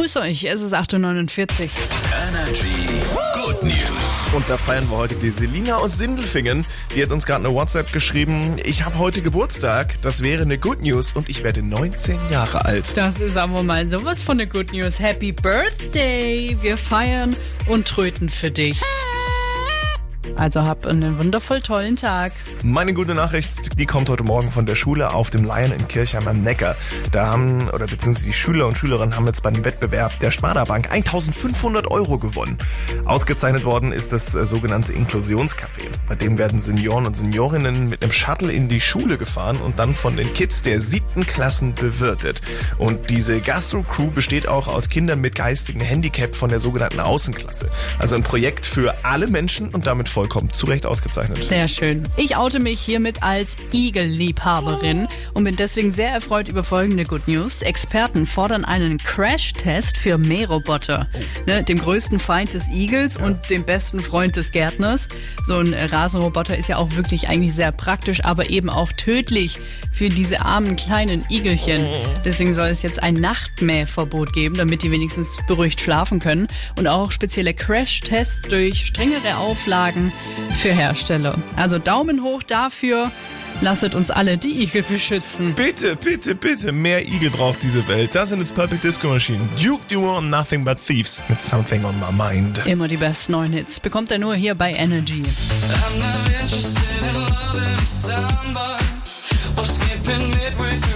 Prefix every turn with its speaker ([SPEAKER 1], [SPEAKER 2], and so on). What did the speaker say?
[SPEAKER 1] grüße euch, es ist 8.49 Uhr.
[SPEAKER 2] Energy Good News.
[SPEAKER 3] Und da feiern wir heute die Selina aus Sindelfingen. Die hat uns gerade eine WhatsApp geschrieben. Ich habe heute Geburtstag. Das wäre eine Good News und ich werde 19 Jahre alt.
[SPEAKER 1] Das ist aber mal sowas von eine Good News. Happy Birthday! Wir feiern und tröten für dich. Also hab einen wundervoll tollen Tag.
[SPEAKER 3] Meine gute Nachricht, die kommt heute Morgen von der Schule auf dem Lion in Kirchheim am Neckar. Da haben, oder beziehungsweise die Schüler und Schülerinnen haben jetzt bei dem Wettbewerb der Sparda Bank 1500 Euro gewonnen. Ausgezeichnet worden ist das äh, sogenannte Inklusionscafé. Bei dem werden Senioren und Seniorinnen mit einem Shuttle in die Schule gefahren und dann von den Kids der siebten Klassen bewirtet. Und diese Gastro-Crew besteht auch aus Kindern mit geistigem Handicap von der sogenannten Außenklasse. Also ein Projekt für alle Menschen und damit vollkommen zu Recht ausgezeichnet.
[SPEAKER 1] Sehr schön. Ich oute mich hiermit als Igel-Liebhaberin und bin deswegen sehr erfreut über folgende Good News. Experten fordern einen Crash-Test für Mähroboter. Ne, dem größten Feind des Igels und dem besten Freund des Gärtners. So ein Rasenroboter ist ja auch wirklich eigentlich sehr praktisch, aber eben auch tödlich für diese armen kleinen Igelchen. Deswegen soll es jetzt ein Nachtmähverbot geben, damit die wenigstens beruhigt schlafen können. Und auch spezielle Crash-Tests durch strengere Auflagen für Hersteller. Also Daumen hoch dafür. Lasset uns alle die Igel beschützen.
[SPEAKER 3] Bitte, bitte, bitte, mehr Igel braucht diese Welt. Das sind jetzt Perfect Disco Machine. Duke Duo und Nothing But Thieves mit Something on My Mind.
[SPEAKER 1] Immer die besten neuen Hits bekommt er nur hier bei Energy.
[SPEAKER 4] I'm not interested in loving somebody or skipping midway through.